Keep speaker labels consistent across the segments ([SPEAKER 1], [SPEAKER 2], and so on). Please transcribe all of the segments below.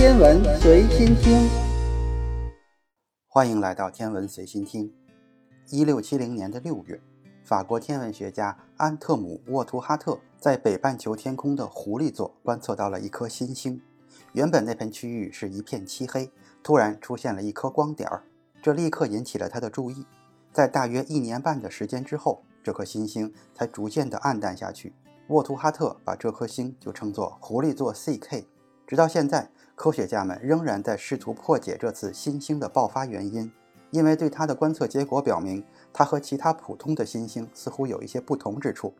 [SPEAKER 1] 天文随心听，
[SPEAKER 2] 欢迎来到天文随心听。一六七零年的六月，法国天文学家安特姆沃图哈特在北半球天空的狐狸座观测到了一颗新星。原本那片区域是一片漆黑，突然出现了一颗光点儿，这立刻引起了他的注意。在大约一年半的时间之后，这颗新星才逐渐的暗淡下去。沃图哈特把这颗星就称作狐狸座 CK。直到现在，科学家们仍然在试图破解这次新星的爆发原因，因为对它的观测结果表明，它和其他普通的新星似乎有一些不同之处。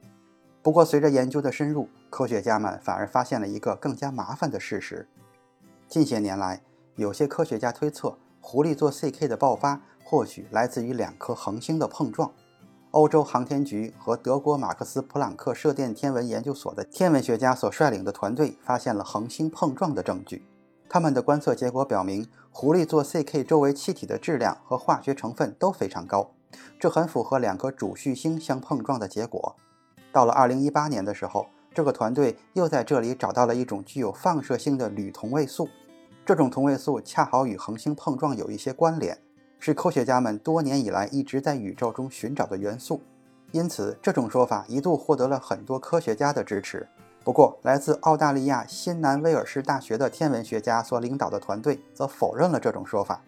[SPEAKER 2] 不过，随着研究的深入，科学家们反而发现了一个更加麻烦的事实：近些年来，有些科学家推测，狐狸座 CK 的爆发或许来自于两颗恒星的碰撞。欧洲航天局和德国马克思普朗克射电天文研究所的天文学家所率领的团队发现了恒星碰撞的证据。他们的观测结果表明，狐狸座 CK 周围气体的质量和化学成分都非常高，这很符合两颗主序星相碰撞的结果。到了2018年的时候，这个团队又在这里找到了一种具有放射性的铝同位素，这种同位素恰好与恒星碰撞有一些关联。是科学家们多年以来一直在宇宙中寻找的元素，因此这种说法一度获得了很多科学家的支持。不过，来自澳大利亚新南威尔士大学的天文学家所领导的团队则否认了这种说法。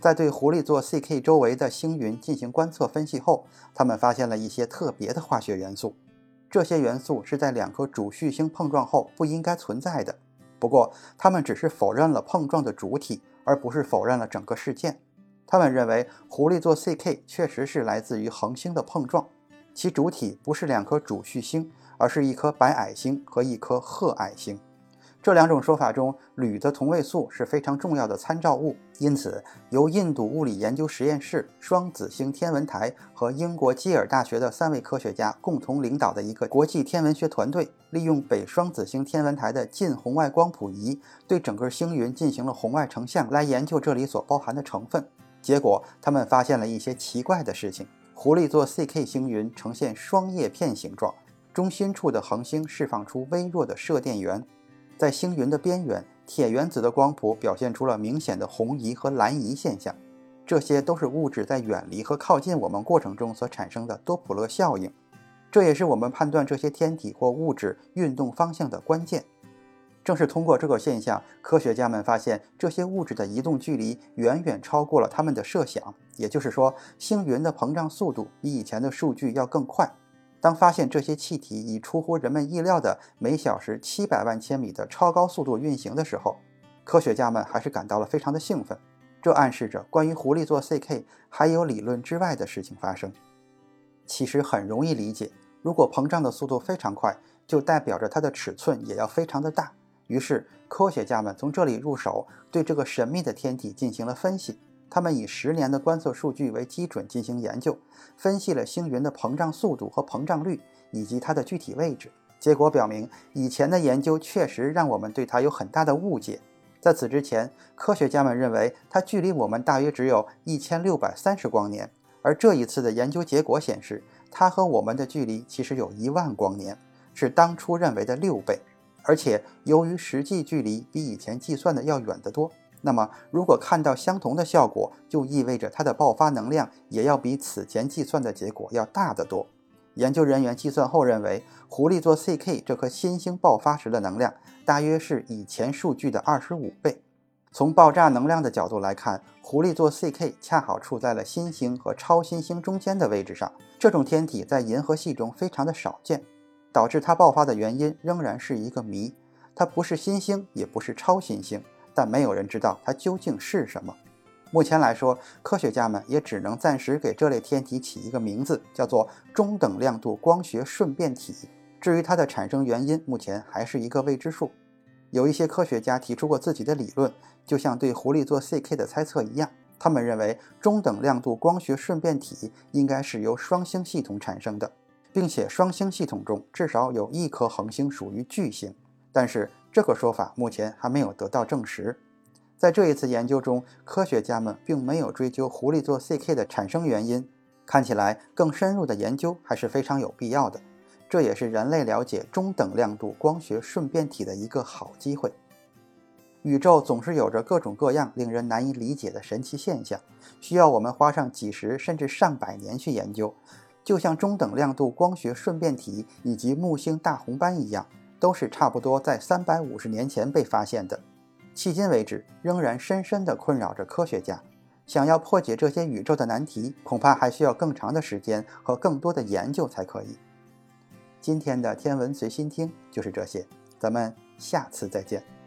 [SPEAKER 2] 在对狐狸座 CK 周围的星云进行观测分析后，他们发现了一些特别的化学元素。这些元素是在两颗主序星碰撞后不应该存在的。不过，他们只是否认了碰撞的主体，而不是否认了整个事件。他们认为，狐狸座 CK 确实是来自于恒星的碰撞，其主体不是两颗主序星，而是一颗白矮星和一颗褐矮星。这两种说法中，铝的同位素是非常重要的参照物。因此，由印度物理研究实验室、双子星天文台和英国基尔大学的三位科学家共同领导的一个国际天文学团队，利用北双子星天文台的近红外光谱仪，对整个星云进行了红外成像，来研究这里所包含的成分。结果，他们发现了一些奇怪的事情。狐狸座 CK 星云呈现双叶片形状，中心处的恒星释放出微弱的射电源。在星云的边缘，铁原子的光谱表现出了明显的红移和蓝移现象。这些都是物质在远离和靠近我们过程中所产生的多普勒效应。这也是我们判断这些天体或物质运动方向的关键。正是通过这个现象，科学家们发现这些物质的移动距离远远超过了他们的设想。也就是说，星云的膨胀速度比以前的数据要更快。当发现这些气体以出乎人们意料的每小时七百万千米的超高速度运行的时候，科学家们还是感到了非常的兴奋。这暗示着关于狐狸座 CK 还有理论之外的事情发生。其实很容易理解，如果膨胀的速度非常快，就代表着它的尺寸也要非常的大。于是，科学家们从这里入手，对这个神秘的天体进行了分析。他们以十年的观测数据为基准进行研究，分析了星云的膨胀速度和膨胀率，以及它的具体位置。结果表明，以前的研究确实让我们对它有很大的误解。在此之前，科学家们认为它距离我们大约只有一千六百三十光年，而这一次的研究结果显示，它和我们的距离其实有一万光年，是当初认为的六倍。而且，由于实际距离比以前计算的要远得多，那么如果看到相同的效果，就意味着它的爆发能量也要比此前计算的结果要大得多。研究人员计算后认为，狐狸座 CK 这颗新星爆发时的能量大约是以前数据的二十五倍。从爆炸能量的角度来看，狐狸座 CK 恰好处在了新星和超新星中间的位置上。这种天体在银河系中非常的少见。导致它爆发的原因仍然是一个谜。它不是新星，也不是超新星，但没有人知道它究竟是什么。目前来说，科学家们也只能暂时给这类天体起一个名字，叫做中等亮度光学瞬变体。至于它的产生原因，目前还是一个未知数。有一些科学家提出过自己的理论，就像对狐狸座 CK 的猜测一样，他们认为中等亮度光学瞬变体应该是由双星系统产生的。并且双星系统中至少有一颗恒星属于巨星，但是这个说法目前还没有得到证实。在这一次研究中，科学家们并没有追究狐狸座 CK 的产生原因，看起来更深入的研究还是非常有必要的。这也是人类了解中等亮度光学瞬变体的一个好机会。宇宙总是有着各种各样令人难以理解的神奇现象，需要我们花上几十甚至上百年去研究。就像中等亮度光学瞬变体以及木星大红斑一样，都是差不多在三百五十年前被发现的，迄今为止仍然深深地困扰着科学家。想要破解这些宇宙的难题，恐怕还需要更长的时间和更多的研究才可以。今天的天文随心听就是这些，咱们下次再见。